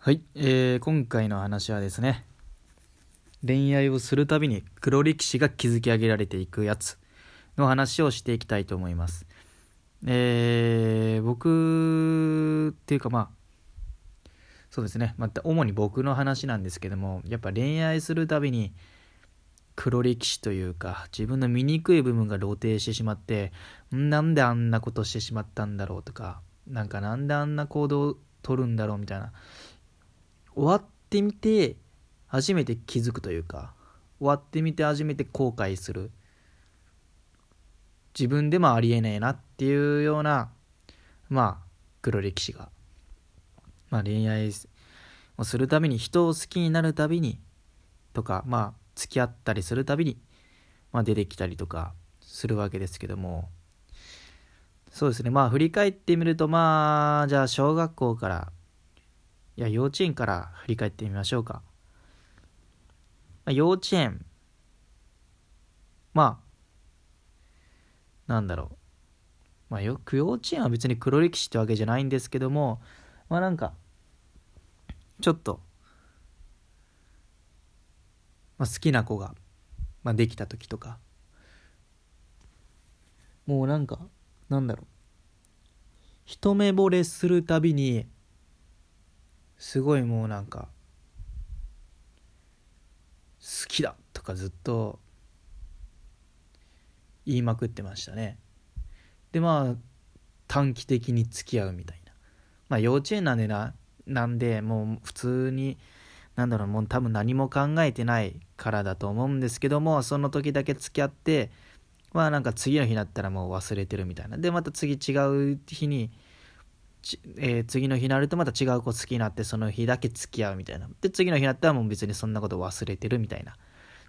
はい、えー、今回の話はですね恋愛をするたびに黒歴史が築き上げられていくやつの話をしていきたいと思います。えー、僕っていうかまあそうですねまた主に僕の話なんですけどもやっぱ恋愛するたびに黒歴史というか自分の醜い部分が露呈してしまってなんであんなことしてしまったんだろうとかなんかなんであんな行動を取るんだろうみたいな終わってみて初めて気づくというか終わってみて初めて後悔する。自分でもありえねえなっていうようなまあ黒歴史が、まあ、恋愛をするたびに人を好きになるたびにとかまあ付き合ったりするたびに、まあ、出てきたりとかするわけですけども。そうですね。まあ振り返ってみるとまあじゃあ小学校からいや、幼稚園から振り返ってみましょうか。まあ、幼稚園、まあ、なんだろう。まあ、よく幼稚園は別に黒歴史ってわけじゃないんですけども、まあなんか、ちょっと、まあ、好きな子が、まあ、できた時とか、もうなんか、なんだろう。一目惚れするたびに、すごいもうなんか好きだとかずっと言いまくってましたね。でまあ短期的に付き合うみたいな。まあ幼稚園なんでななんでもう普通になんだろうもう多分何も考えてないからだと思うんですけどもその時だけ付き合ってまあなんか次の日になったらもう忘れてるみたいな。でまた次違う日にえー、次の日になるとまた違う子好きになってその日だけ付き合うみたいな。で次の日になったらもう別にそんなこと忘れてるみたいな、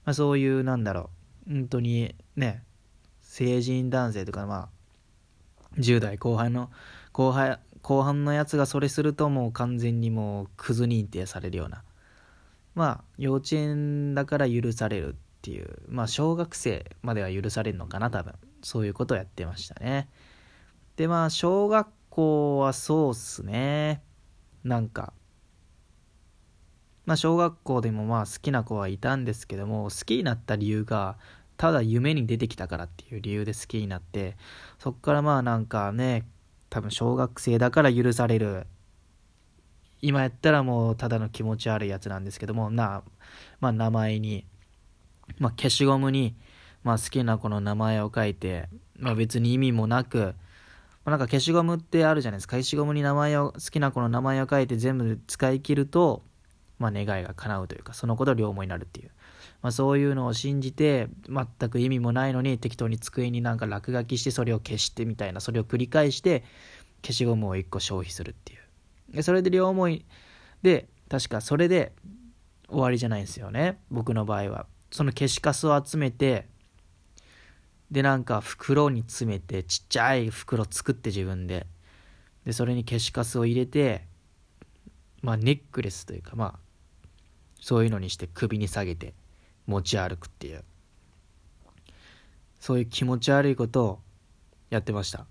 まあ、そういうなんだろう。本当にね成人男性とかまあ10代後半の後輩後半のやつがそれするともう完全にもうクズ認定されるような。まあ幼稚園だから許されるっていう。まあ小学生までは許されるのかな多分。そういうことをやってましたね。でまあ小学校はそうっすね。なんか、まあ小学校でもまあ好きな子はいたんですけども、好きになった理由が、ただ夢に出てきたからっていう理由で好きになって、そっからまあなんかね、多分小学生だから許される。今やったらもうただの気持ち悪いやつなんですけども、な、まあ名前に、まあ消しゴムに、まあ好きな子の名前を書いて、まあ別に意味もなく、まあ、なんか消しゴムってあるじゃないですか。消しゴムに名前を、好きな子の名前を書いて全部使い切ると、まあ願いが叶うというか、そのこと両思いになるっていう。まあそういうのを信じて、全く意味もないのに適当に机になんか落書きしてそれを消してみたいな、それを繰り返して、消しゴムを1個消費するっていう。でそれで両思いで、確かそれで終わりじゃないんですよね。僕の場合は。その消しカスを集めて、でなんか袋に詰めてちっちゃい袋作って自分で。でそれに消しカスを入れてまあネックレスというかまあそういうのにして首に下げて持ち歩くっていう。そういう気持ち悪いことをやってました。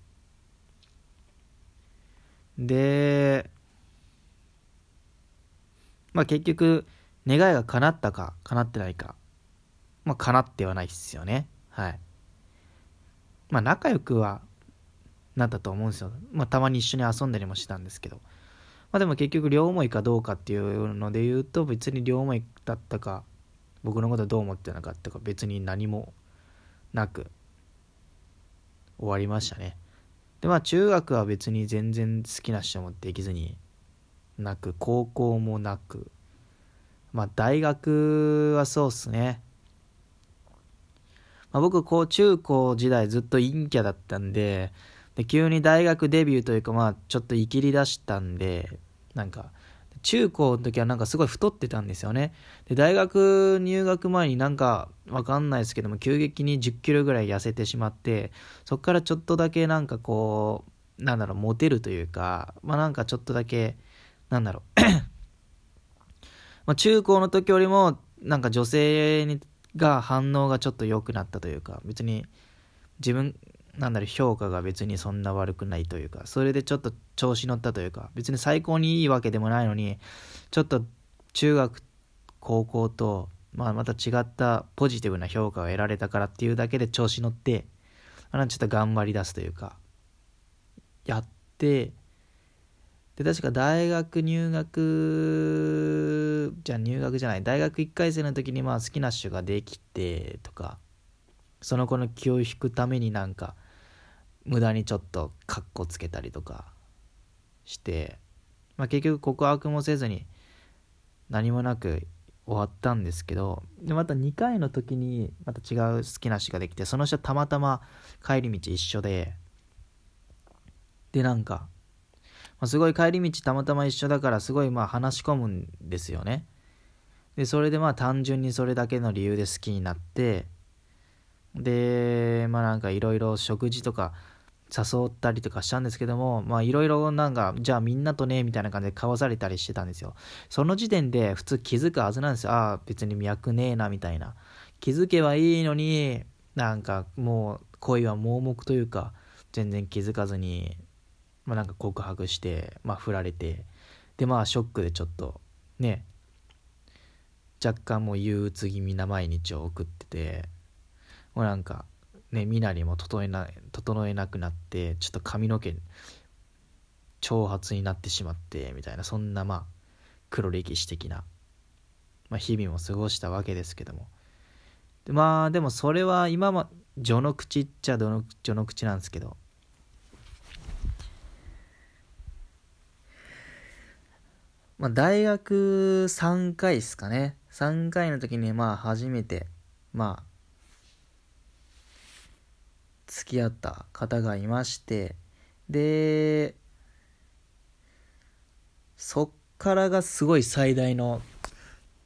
でまあ結局願いが叶ったか叶ってないか。まあ叶ってはないっすよね。はい。まあ仲良くはなったと思うんですよ。まあたまに一緒に遊んだりもしたんですけど。まあでも結局両思いかどうかっていうので言うと別に両思いだったか僕のことどう思ってなかったか別に何もなく終わりましたね。でまあ中学は別に全然好きな人もできずになく高校もなくまあ大学はそうっすね。まあ、僕、こう、中高時代ずっと陰キャだったんで、で急に大学デビューというか、まあ、ちょっといきり出したんで、なんか、中高の時はなんかすごい太ってたんですよね。で、大学入学前になんかわかんないですけども、急激に10キロぐらい痩せてしまって、そっからちょっとだけなんかこう、なんだろう、モテるというか、まあなんかちょっとだけ、なんだろう ま中高の時よりも、なんか女性にが反応がちょっと良くなったというか別に自分なんだろう評価が別にそんな悪くないというかそれでちょっと調子乗ったというか別に最高にいいわけでもないのにちょっと中学高校と、まあ、また違ったポジティブな評価を得られたからっていうだけで調子乗ってあちょっと頑張り出すというかやってで確か大学入学じゃ入学じゃない大学1回生の時にまあ好きな人ができてとかその子の気を引くためになんか無駄にちょっとカッコつけたりとかして、まあ、結局告白もせずに何もなく終わったんですけどでまた2回の時にまた違う好きな人ができてその人たまたま帰り道一緒ででなんか、まあ、すごい帰り道たまたま一緒だからすごいまあ話し込むんですよね。でそれでまあ単純にそれだけの理由で好きになってでまあなんかいろいろ食事とか誘ったりとかしたんですけどもまあいろいろなんかじゃあみんなとねみたいな感じで交わされたりしてたんですよ。その時点で普通気づくはずなんですよ。ああ別に脈ねえなみたいな。気づけばいいのになんかもう恋は盲目というか全然気づかずにまあなんか告白してまあ振られてでまあショックでちょっとね若干もう憂鬱気味な毎日を送っててもうなんかね身なりも整えな整えなくなってちょっと髪の毛長髪になってしまってみたいなそんなまあ黒歴史的な、まあ、日々も過ごしたわけですけども。でまあでもそれは今も序の口っちゃ序の序の口なんですけどまあ大学3回ですかね。3回の時にまあ初めてまあ付き合った方がいましてでそっからがすごい最大の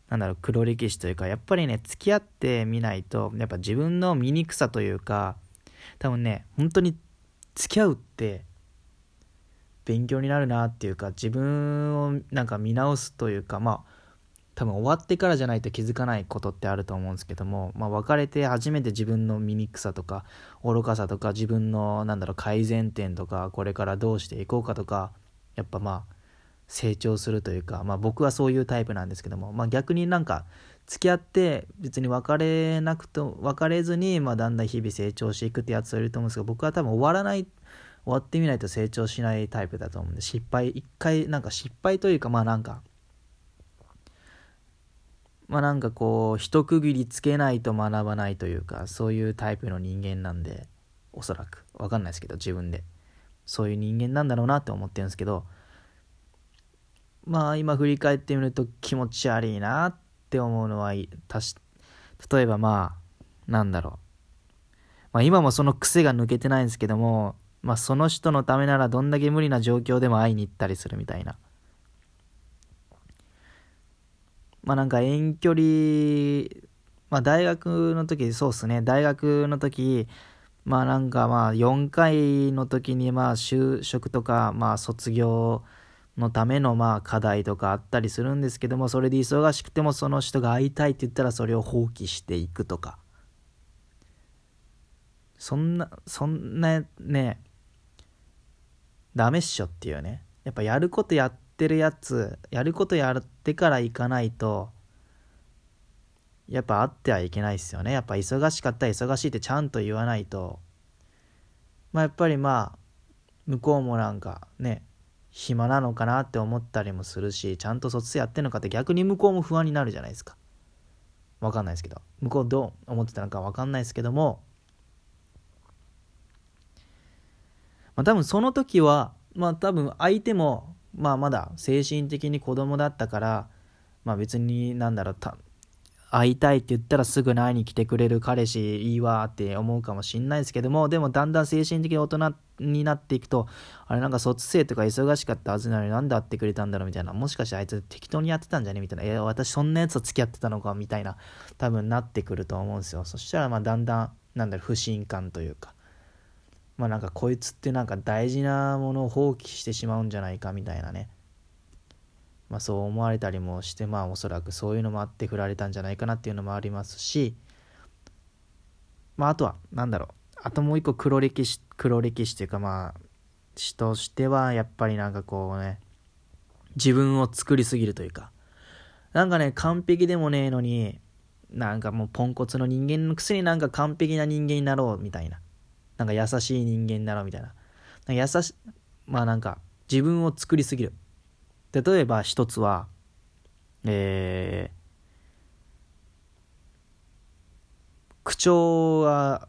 なんだろう黒歴史というかやっぱりね付き合ってみないとやっぱ自分の醜さというか多分ね本当に付き合うって勉強になるなっていうか自分をなんか見直すというかまあ多分終わってからじゃないと気づかないことってあると思うんですけども、まあ、別れて初めて自分の醜さとか愚かさとか自分のなんだろう改善点とかこれからどうしていこうかとかやっぱまあ成長するというか、まあ、僕はそういうタイプなんですけども、まあ、逆になんか付き合って別に別れなくと別れずに、まあ、だんだん日々成長していくってやつはいると思うんですけど僕は多分終わらない終わってみないと成長しないタイプだと思うんで失敗一回なんか失敗というかまあなんかまあなんかこう一区切りつけないと学ばないというかそういうタイプの人間なんでおそらく。分かんないですけど自分で。そういう人間なんだろうなって思ってるんですけどまあ今振り返ってみると気持ち悪いなって思うのはたし例えばまあなんだろう。まあ今もその癖が抜けてないんですけどもまあその人のためならどんだけ無理な状況でも会いに行ったりするみたいな。まあなんか遠距離、まあ大学の時、そうっすね、大学の時、まあなんかまあ4回の時にまあ就職とかまあ卒業のためのまあ課題とかあったりするんですけどもそれで忙しくてもその人が会いたいって言ったらそれを放棄していくとか。そんなそんなねダメっしょっていうね。やっぱやることやってるやつやることやってから行かないとやっぱ会ってはいけないですよね。やっぱ忙しかったら忙しいってちゃんと言わないと。まあやっぱりまあ向こうもなんかね暇なのかなって思ったりもするしちゃんと卒やってんのかって逆に向こうも不安になるじゃないですか。わかんないですけど。向こうどう思ってたのかわかんないですけどもまあ多分その時はまあ多分相手もまあまだ精神的に子供だったから、まあ別になんだろう、会いたいって言ったらすぐ会いに来てくれる彼氏いいわって思うかもしんないですけども、でもだんだん精神的に大人になっていくと、あれなんか卒生とか忙しかったはずなのになんで会ってくれたんだろうみたいな、もしかしてあいつ適当にやってたんじゃねみたいな、いや私そんなやつと付き合ってたのかみたいな、多分なってくると思うんですよ。そしたらまあだんだん、なんだろう、不信感というか、まあなんかこいつってなんか大事なものを放棄してしまうんじゃないかみたいなね。まあそう思われたりもしてまあおそらくそういうのもあって振られたんじゃないかなっていうのもありますし。まああとはなんだろう。あともう一個黒歴史黒歴史っていうかまあ詩としてはやっぱりなんかこうね自分を作りすぎるというか。なんかね完璧でもねえのになんかもうポンコツの人間のくせになんか完璧な人間になろうみたいな。なんか優しい人間になろみたいな。な優しまあなんか自分を作りすぎる。例えば一つはえー、口調は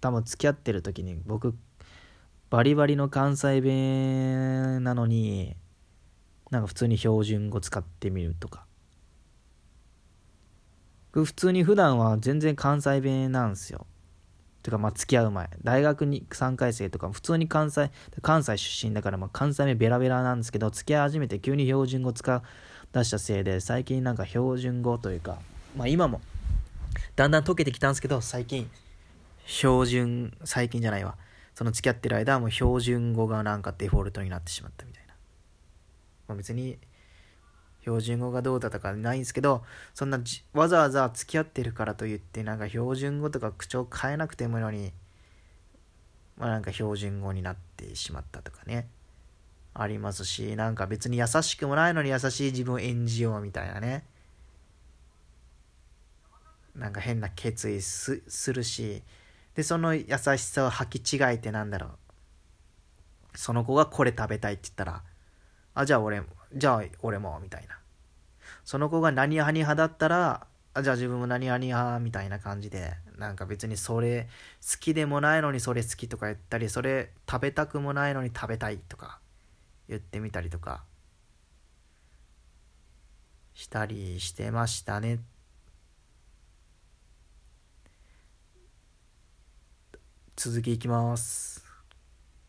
多分付き合ってる時に僕バリバリの関西弁なのになんか普通に標準語使ってみるとか。普通に普段は全然関西弁なんですよ。てかまあ付き合う前。大学に3回生とか普通に関西関西出身だからまあ関西弁ベラベラなんですけど付き合い始めて急に標準語使う出したせいで最近なんか標準語というかまあ今もだんだん溶けてきたんですけど最近標準最近じゃないわ。その付き合ってる間はもう標準語がなんかデフォルトになってしまったみたいな、まあ、別に標準語がどうだとかないんですけどそんなわざわざ付き合ってるからといってなんか標準語とか口調変えなくてもいいのにまあなんか標準語になってしまったとかね。ありますしなんか別に優しくもないのに優しい自分を演じようみたいなね。なんか変な決意するしでその優しさを履き違えてなんだろう。その子がこれ食べたいって言ったらあじゃあ俺じゃあ俺もみたいなその子が何派に派だったらあじゃあ自分も何派に派みたいな感じでなんか別にそれ好きでもないのにそれ好きとか言ったりそれ食べたくもないのに食べたいとか言ってみたりとかしたりしてましたね。続きいきます。